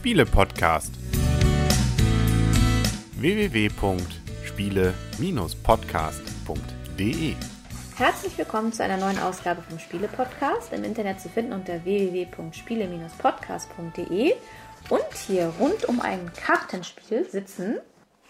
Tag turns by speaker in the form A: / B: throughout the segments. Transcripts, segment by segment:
A: Spiele-Podcast. www.spiele-podcast.de
B: Herzlich willkommen zu einer neuen Ausgabe vom Spiele-Podcast. Im Internet zu finden unter www.spiele-podcast.de. Und hier rund um ein Kartenspiel sitzen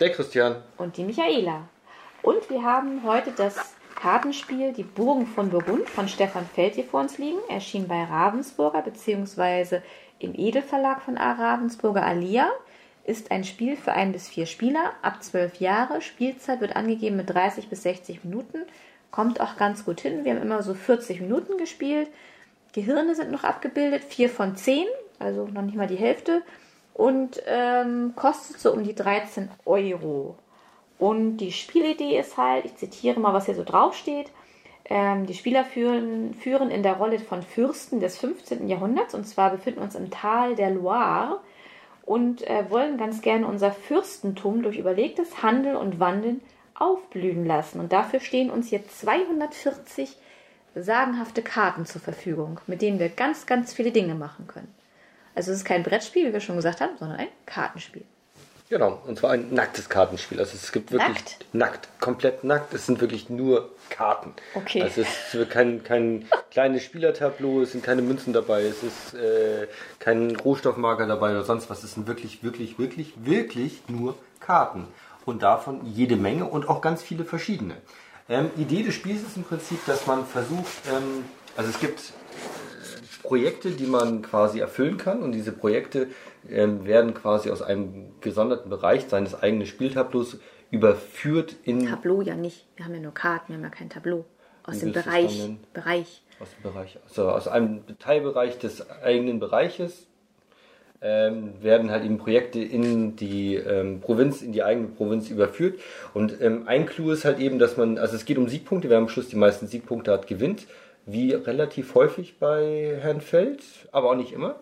C: Der Christian.
B: und die Michaela. Und wir haben heute das Kartenspiel Die Burgen von Burgund von Stefan Feld hier vor uns liegen. Erschien bei Ravensburger bzw. im Edelverlag von A. Ravensburger Alia. Ist ein Spiel für ein bis vier Spieler ab zwölf Jahre. Spielzeit wird angegeben mit 30 bis 60 Minuten. Kommt auch ganz gut hin. Wir haben immer so 40 Minuten gespielt. Gehirne sind noch abgebildet, vier von zehn, also noch nicht mal die Hälfte. Und ähm, kostet so um die 13 Euro. Und die Spielidee ist halt, ich zitiere mal, was hier so draufsteht. Ähm, die Spieler führen, führen in der Rolle von Fürsten des 15. Jahrhunderts. Und zwar befinden wir uns im Tal der Loire und äh, wollen ganz gerne unser Fürstentum durch überlegtes Handeln und Wandeln aufblühen lassen. Und dafür stehen uns hier 240 sagenhafte Karten zur Verfügung, mit denen wir ganz, ganz viele Dinge machen können. Also es ist kein Brettspiel, wie wir schon gesagt haben, sondern ein Kartenspiel.
C: Genau, und zwar ein nacktes Kartenspiel. Also es gibt wirklich
B: Nackt?
C: nackt, komplett nackt. Es sind wirklich nur Karten.
B: Okay.
C: Also es ist kein, kein kleines Spielertableau, es sind keine Münzen dabei, es ist äh, kein Rohstoffmarker dabei oder sonst was. Es sind wirklich, wirklich, wirklich, wirklich nur Karten. Und davon jede Menge und auch ganz viele verschiedene. Ähm, Idee des Spiels ist im Prinzip, dass man versucht, ähm, also es gibt Projekte, die man quasi erfüllen kann. Und diese Projekte ähm, werden quasi aus einem gesonderten Bereich seines eigenen Spieltableaus überführt in
B: Tableau ja nicht. Wir haben ja nur Karten, wir haben ja kein Tableau. Aus dem Bereich. Bereich.
C: aus dem Bereich, also aus einem Teilbereich des eigenen Bereiches ähm, werden halt eben Projekte in die ähm, Provinz, in die eigene Provinz überführt. Und ähm, ein Clou ist halt eben, dass man, also es geht um Siegpunkte, wer am Schluss die meisten Siegpunkte hat, gewinnt, wie relativ häufig bei Herrn Feld, aber auch nicht immer.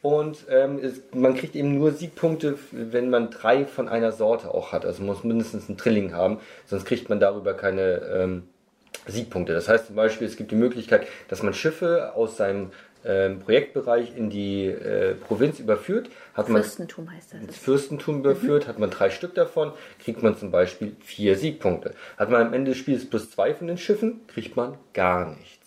C: Und ähm, es, man kriegt eben nur Siegpunkte, wenn man drei von einer Sorte auch hat. Also man muss mindestens einen Trilling haben, sonst kriegt man darüber keine ähm, Siegpunkte. Das heißt zum Beispiel, es gibt die Möglichkeit, dass man Schiffe aus seinem ähm, Projektbereich in die äh, Provinz überführt. Hat man
B: Fürstentum heißt das.
C: ins Fürstentum überführt, hat man drei Stück davon, kriegt man zum Beispiel vier Siegpunkte. Hat man am Ende des Spiels plus zwei von den Schiffen, kriegt man gar nichts.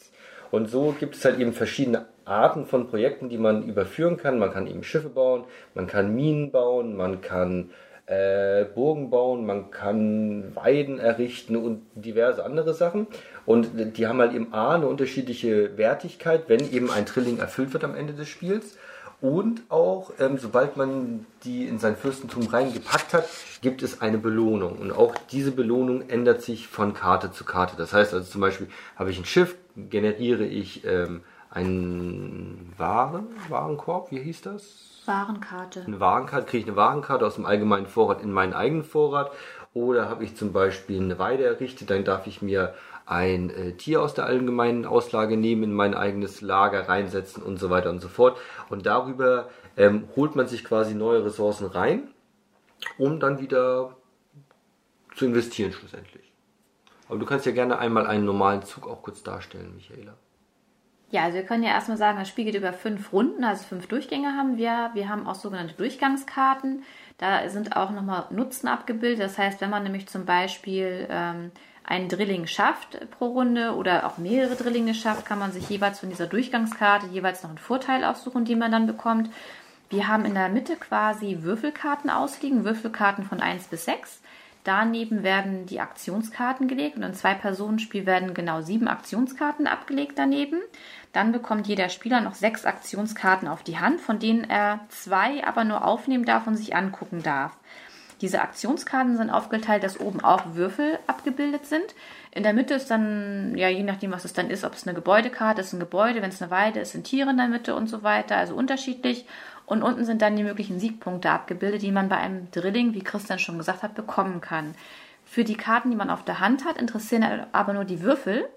C: Und so gibt es halt eben verschiedene Arten von Projekten, die man überführen kann. Man kann eben Schiffe bauen, man kann Minen bauen, man kann äh, Burgen bauen, man kann Weiden errichten und diverse andere Sachen. Und die haben halt eben A, eine unterschiedliche Wertigkeit, wenn eben ein Trilling erfüllt wird am Ende des Spiels. Und auch, ähm, sobald man die in sein Fürstentum reingepackt hat, gibt es eine Belohnung. Und auch diese Belohnung ändert sich von Karte zu Karte. Das heißt also zum Beispiel, habe ich ein Schiff, generiere ich ähm, einen Waren, Warenkorb, wie hieß das?
B: Warenkarte.
C: eine Warenkarte, kriege ich eine Warenkarte aus dem allgemeinen Vorrat in meinen eigenen Vorrat. Oder habe ich zum Beispiel eine Weide errichtet, dann darf ich mir ein äh, Tier aus der allgemeinen Auslage nehmen, in mein eigenes Lager reinsetzen und so weiter und so fort. Und darüber ähm, holt man sich quasi neue Ressourcen rein, um dann wieder zu investieren schlussendlich. Aber du kannst ja gerne einmal einen normalen Zug auch kurz darstellen, Michaela.
B: Ja, also wir können ja erstmal sagen, das Spiel geht über fünf Runden, also fünf Durchgänge haben wir. Wir haben auch sogenannte Durchgangskarten. Da sind auch nochmal Nutzen abgebildet. Das heißt, wenn man nämlich zum Beispiel ähm, einen Drilling schafft pro Runde oder auch mehrere Drillinge schafft, kann man sich jeweils von dieser Durchgangskarte jeweils noch einen Vorteil aussuchen, den man dann bekommt. Wir haben in der Mitte quasi Würfelkarten ausliegen, Würfelkarten von 1 bis 6. Daneben werden die Aktionskarten gelegt und im Zwei-Personen-Spiel werden genau sieben Aktionskarten abgelegt daneben. Dann bekommt jeder Spieler noch sechs Aktionskarten auf die Hand, von denen er zwei aber nur aufnehmen darf und sich angucken darf. Diese Aktionskarten sind aufgeteilt, dass oben auch Würfel abgebildet sind. In der Mitte ist dann, ja, je nachdem, was es dann ist, ob es eine Gebäudekarte ist, ein Gebäude, wenn es eine Weide ist, sind Tiere in der Mitte und so weiter, also unterschiedlich. Und unten sind dann die möglichen Siegpunkte abgebildet, die man bei einem Drilling, wie Christian schon gesagt hat, bekommen kann. Für die Karten, die man auf der Hand hat, interessieren aber nur die Würfel,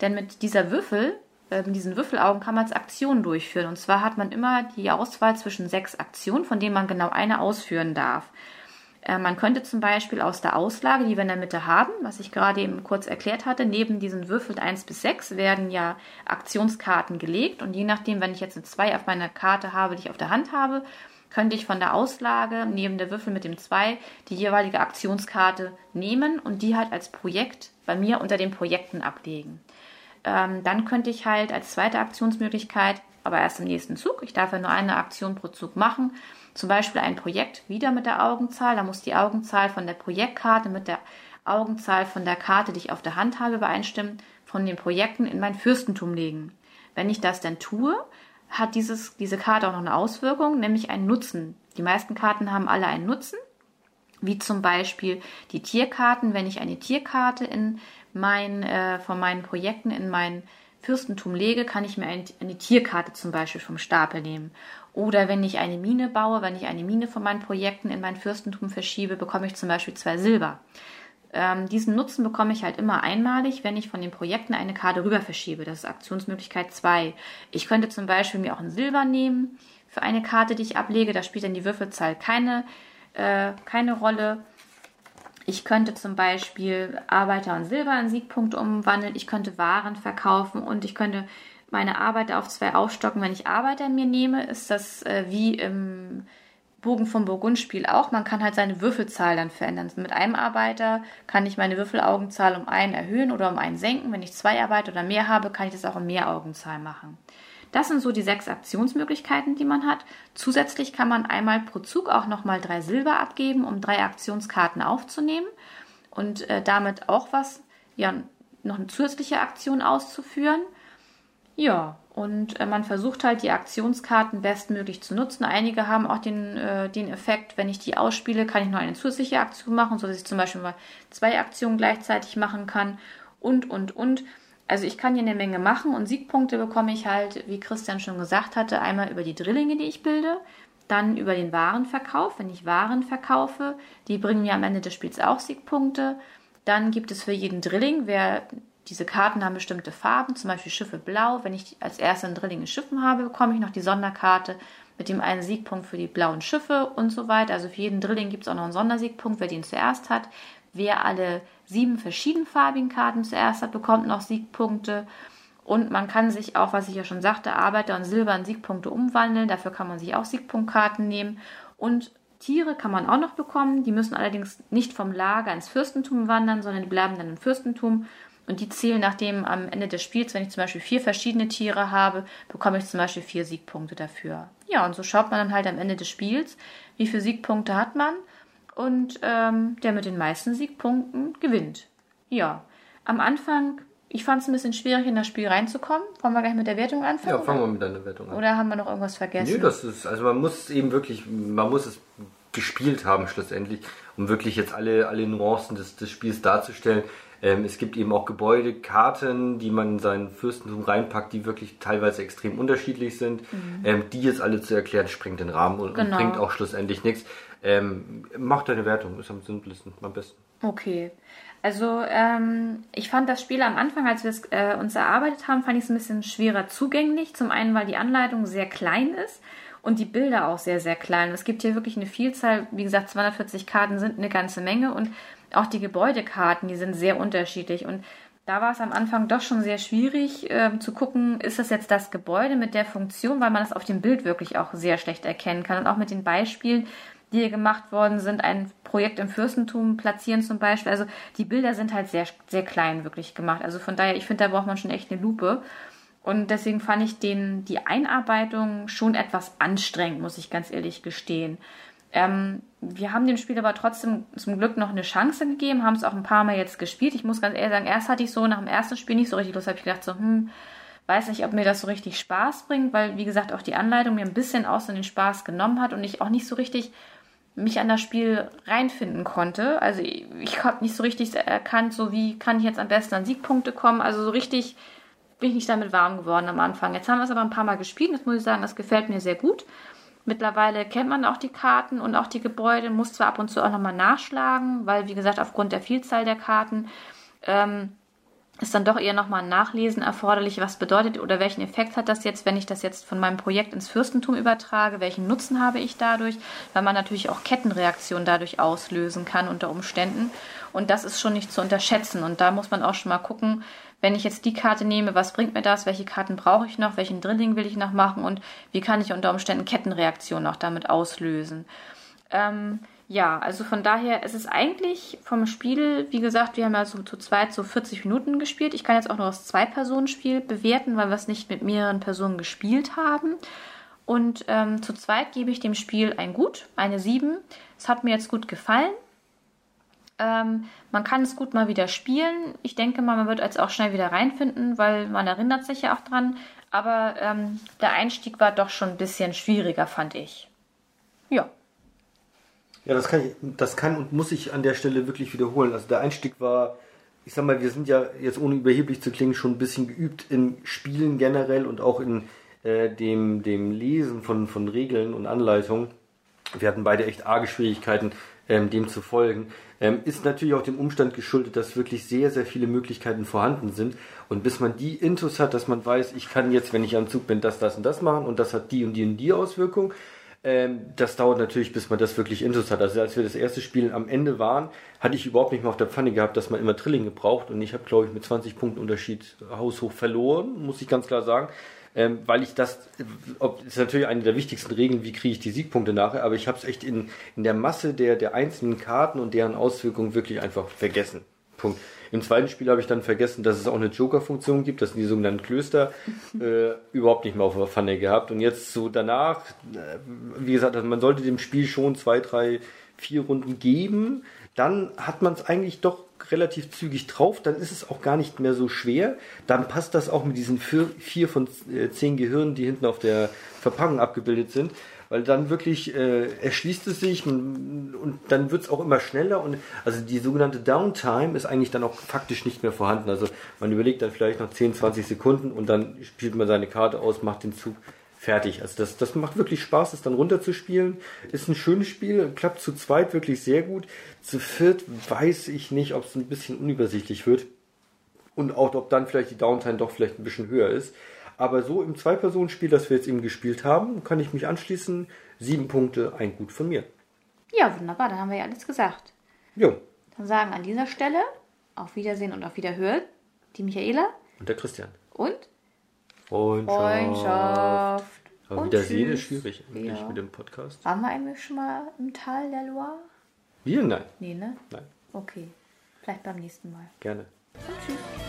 B: denn mit dieser Würfel, äh, mit diesen Würfelaugen kann man als Aktion durchführen. Und zwar hat man immer die Auswahl zwischen sechs Aktionen, von denen man genau eine ausführen darf. Äh, man könnte zum Beispiel aus der Auslage, die wir in der Mitte haben, was ich gerade eben kurz erklärt hatte, neben diesen Würfeln 1 bis 6 werden ja Aktionskarten gelegt. Und je nachdem, wenn ich jetzt eine 2 auf meiner Karte habe, die ich auf der Hand habe, könnte ich von der Auslage neben der Würfel mit dem 2 die jeweilige Aktionskarte nehmen und die halt als Projekt bei mir unter den Projekten ablegen. Ähm, dann könnte ich halt als zweite Aktionsmöglichkeit, aber erst im nächsten Zug, ich darf ja nur eine Aktion pro Zug machen, zum Beispiel ein Projekt wieder mit der Augenzahl, da muss die Augenzahl von der Projektkarte mit der Augenzahl von der Karte, die ich auf der Hand habe, übereinstimmen, von den Projekten in mein Fürstentum legen. Wenn ich das dann tue, hat dieses, diese Karte auch noch eine Auswirkung, nämlich einen Nutzen. Die meisten Karten haben alle einen Nutzen, wie zum Beispiel die Tierkarten. Wenn ich eine Tierkarte in mein, äh, von meinen Projekten in mein Fürstentum lege, kann ich mir eine, Tierkarte zum Beispiel vom Stapel nehmen. Oder wenn ich eine Mine baue, wenn ich eine Mine von meinen Projekten in mein Fürstentum verschiebe, bekomme ich zum Beispiel zwei Silber. Ähm, diesen Nutzen bekomme ich halt immer einmalig, wenn ich von den Projekten eine Karte rüber verschiebe. Das ist Aktionsmöglichkeit 2. Ich könnte zum Beispiel mir auch ein Silber nehmen für eine Karte, die ich ablege. Da spielt dann die Würfelzahl keine, äh, keine Rolle. Ich könnte zum Beispiel Arbeiter und Silber in Siegpunkte umwandeln. Ich könnte Waren verkaufen und ich könnte meine Arbeiter auf zwei aufstocken. Wenn ich Arbeiter mir nehme, ist das äh, wie im Bogen vom Burgundspiel auch. Man kann halt seine Würfelzahl dann verändern. Mit einem Arbeiter kann ich meine Würfelaugenzahl um einen erhöhen oder um einen senken. Wenn ich zwei Arbeiter oder mehr habe, kann ich das auch um mehr Augenzahl machen. Das sind so die sechs Aktionsmöglichkeiten, die man hat. Zusätzlich kann man einmal pro Zug auch nochmal drei Silber abgeben, um drei Aktionskarten aufzunehmen und äh, damit auch was, ja, noch eine zusätzliche Aktion auszuführen. Ja, und äh, man versucht halt die Aktionskarten bestmöglich zu nutzen. Einige haben auch den, äh, den Effekt, wenn ich die ausspiele, kann ich noch eine zusätzliche Aktion machen, sodass ich zum Beispiel mal zwei Aktionen gleichzeitig machen kann und, und, und. Also ich kann hier eine Menge machen und Siegpunkte bekomme ich halt, wie Christian schon gesagt hatte, einmal über die Drillinge, die ich bilde, dann über den Warenverkauf. Wenn ich Waren verkaufe, die bringen mir am Ende des Spiels auch Siegpunkte. Dann gibt es für jeden Drilling, wer diese Karten haben bestimmte Farben, zum Beispiel Schiffe blau. Wenn ich als erster ein Drilling in Schiffen habe, bekomme ich noch die Sonderkarte mit dem einen Siegpunkt für die blauen Schiffe und so weiter. Also für jeden Drilling gibt es auch noch einen Sondersiegpunkt, wer den zuerst hat. Wer alle sieben verschiedenfarbigen Karten zuerst hat, bekommt noch Siegpunkte. Und man kann sich auch, was ich ja schon sagte, Arbeiter und Silber in Siegpunkte umwandeln. Dafür kann man sich auch Siegpunktkarten nehmen. Und Tiere kann man auch noch bekommen. Die müssen allerdings nicht vom Lager ins Fürstentum wandern, sondern die bleiben dann im Fürstentum und die zählen nachdem am Ende des Spiels, wenn ich zum Beispiel vier verschiedene Tiere habe, bekomme ich zum Beispiel vier Siegpunkte dafür. Ja, und so schaut man dann halt am Ende des Spiels, wie viele Siegpunkte hat man. Und ähm, der mit den meisten Siegpunkten gewinnt. Ja, am Anfang, ich fand es ein bisschen schwierig, in das Spiel reinzukommen. Wollen wir gleich mit der Wertung anfangen?
C: Ja, fangen wir mit deiner Wertung an.
B: Oder haben wir noch irgendwas vergessen?
C: Nee, das ist, also man muss eben wirklich, man muss es gespielt haben schlussendlich, um wirklich jetzt alle, alle Nuancen des, des Spiels darzustellen. Ähm, es gibt eben auch Gebäudekarten, die man in sein Fürstentum reinpackt, die wirklich teilweise extrem unterschiedlich sind. Mhm. Ähm, die jetzt alle zu erklären, sprengt den Rahmen und, genau. und bringt auch schlussendlich nichts. Ähm, mach deine Wertung, ist am simplesten, am besten.
B: Okay. Also ähm, ich fand das Spiel am Anfang, als wir es äh, uns erarbeitet haben, fand ich es ein bisschen schwerer zugänglich. Zum einen, weil die Anleitung sehr klein ist und die Bilder auch sehr, sehr klein. Es gibt hier wirklich eine Vielzahl, wie gesagt, 240 Karten sind eine ganze Menge und auch die Gebäudekarten, die sind sehr unterschiedlich. Und da war es am Anfang doch schon sehr schwierig äh, zu gucken, ist das jetzt das Gebäude mit der Funktion, weil man das auf dem Bild wirklich auch sehr schlecht erkennen kann. Und auch mit den Beispielen, die hier gemacht worden sind, ein Projekt im Fürstentum platzieren zum Beispiel. Also die Bilder sind halt sehr, sehr klein wirklich gemacht. Also von daher, ich finde, da braucht man schon echt eine Lupe. Und deswegen fand ich den, die Einarbeitung schon etwas anstrengend, muss ich ganz ehrlich gestehen. Ähm, wir haben dem Spiel aber trotzdem zum Glück noch eine Chance gegeben, haben es auch ein paar Mal jetzt gespielt. Ich muss ganz ehrlich sagen, erst hatte ich so nach dem ersten Spiel nicht so richtig Lust, habe ich gedacht so, hm, weiß nicht, ob mir das so richtig Spaß bringt, weil wie gesagt auch die Anleitung mir ein bisschen aus den Spaß genommen hat und ich auch nicht so richtig mich an das Spiel reinfinden konnte. Also ich, ich habe nicht so richtig erkannt, so wie kann ich jetzt am besten an Siegpunkte kommen. Also so richtig bin ich nicht damit warm geworden am Anfang. Jetzt haben wir es aber ein paar Mal gespielt. Das muss ich sagen, das gefällt mir sehr gut. Mittlerweile kennt man auch die Karten und auch die Gebäude, muss zwar ab und zu auch nochmal nachschlagen, weil, wie gesagt, aufgrund der Vielzahl der Karten ähm, ist dann doch eher nochmal ein Nachlesen erforderlich, was bedeutet oder welchen Effekt hat das jetzt, wenn ich das jetzt von meinem Projekt ins Fürstentum übertrage, welchen Nutzen habe ich dadurch, weil man natürlich auch Kettenreaktionen dadurch auslösen kann unter Umständen. Und das ist schon nicht zu unterschätzen. Und da muss man auch schon mal gucken, wenn ich jetzt die Karte nehme, was bringt mir das, welche Karten brauche ich noch, welchen Drilling will ich noch machen? Und wie kann ich unter Umständen Kettenreaktionen auch damit auslösen. Ähm, ja, also von daher, es ist eigentlich vom Spiel, wie gesagt, wir haben ja so zu zweit so 40 Minuten gespielt. Ich kann jetzt auch nur das Zwei-Personen-Spiel bewerten, weil wir es nicht mit mehreren Personen gespielt haben. Und ähm, zu zweit gebe ich dem Spiel ein Gut, eine 7. Es hat mir jetzt gut gefallen. Ähm, man kann es gut mal wieder spielen. Ich denke mal, man wird jetzt auch schnell wieder reinfinden, weil man erinnert sich ja auch dran. Aber ähm, der Einstieg war doch schon ein bisschen schwieriger, fand ich. Ja.
C: Ja, das kann, ich, das kann und muss ich an der Stelle wirklich wiederholen. Also der Einstieg war, ich sag mal, wir sind ja jetzt ohne überheblich zu klingen schon ein bisschen geübt in Spielen generell und auch in äh, dem, dem Lesen von, von Regeln und Anleitungen. Wir hatten beide echt arge Schwierigkeiten, ähm, dem zu folgen. Ähm, ist natürlich auch dem Umstand geschuldet, dass wirklich sehr, sehr viele Möglichkeiten vorhanden sind. Und bis man die Intus hat, dass man weiß, ich kann jetzt, wenn ich am Zug bin, das, das und das machen und das hat die und die und die Auswirkung, ähm, das dauert natürlich, bis man das wirklich intus hat. Also als wir das erste Spiel am Ende waren, hatte ich überhaupt nicht mehr auf der Pfanne gehabt, dass man immer Trilling gebraucht. Und ich habe, glaube ich, mit 20 Punkten Unterschied haushoch verloren, muss ich ganz klar sagen. Ähm, weil ich das, ob, ist natürlich eine der wichtigsten Regeln, wie kriege ich die Siegpunkte nachher, aber ich habe es echt in, in der Masse der, der einzelnen Karten und deren Auswirkungen wirklich einfach vergessen. Punkt. Im zweiten Spiel habe ich dann vergessen, dass es auch eine Joker-Funktion gibt, das sind die sogenannten Klöster, äh, überhaupt nicht mehr auf der Pfanne gehabt. Und jetzt so danach, äh, wie gesagt, also man sollte dem Spiel schon zwei, drei, vier Runden geben. Dann hat man es eigentlich doch relativ zügig drauf, dann ist es auch gar nicht mehr so schwer. Dann passt das auch mit diesen vier, vier von äh, zehn Gehirnen, die hinten auf der Verpackung abgebildet sind weil dann wirklich äh, erschließt es sich und, und dann wird es auch immer schneller und also die sogenannte Downtime ist eigentlich dann auch faktisch nicht mehr vorhanden. Also man überlegt dann vielleicht noch 10, 20 Sekunden und dann spielt man seine Karte aus, macht den Zug fertig. Also das, das macht wirklich Spaß, das dann runterzuspielen. Ist ein schönes Spiel, klappt zu zweit wirklich sehr gut. Zu viert weiß ich nicht, ob es ein bisschen unübersichtlich wird. Und auch, ob dann vielleicht die Downtime doch vielleicht ein bisschen höher ist. Aber so im Zwei-Personen-Spiel, das wir jetzt eben gespielt haben, kann ich mich anschließen. Sieben Punkte, ein Gut von mir.
B: Ja, wunderbar, dann haben wir ja alles gesagt.
C: Jo.
B: Dann sagen an dieser Stelle auf Wiedersehen und auf Wiederhören die Michaela.
C: Und der Christian.
B: Und?
C: Freundschaft.
B: Freundschaft.
C: Aber Wiedersehen ist schwierig eigentlich
B: Ja.
C: mit dem Podcast.
B: Waren wir eigentlich schon mal im Tal der Loire?
C: Wir? Nein.
B: Nee, ne?
C: Nein.
B: Okay. Vielleicht beim nächsten Mal.
C: Gerne.
B: Und tschüss.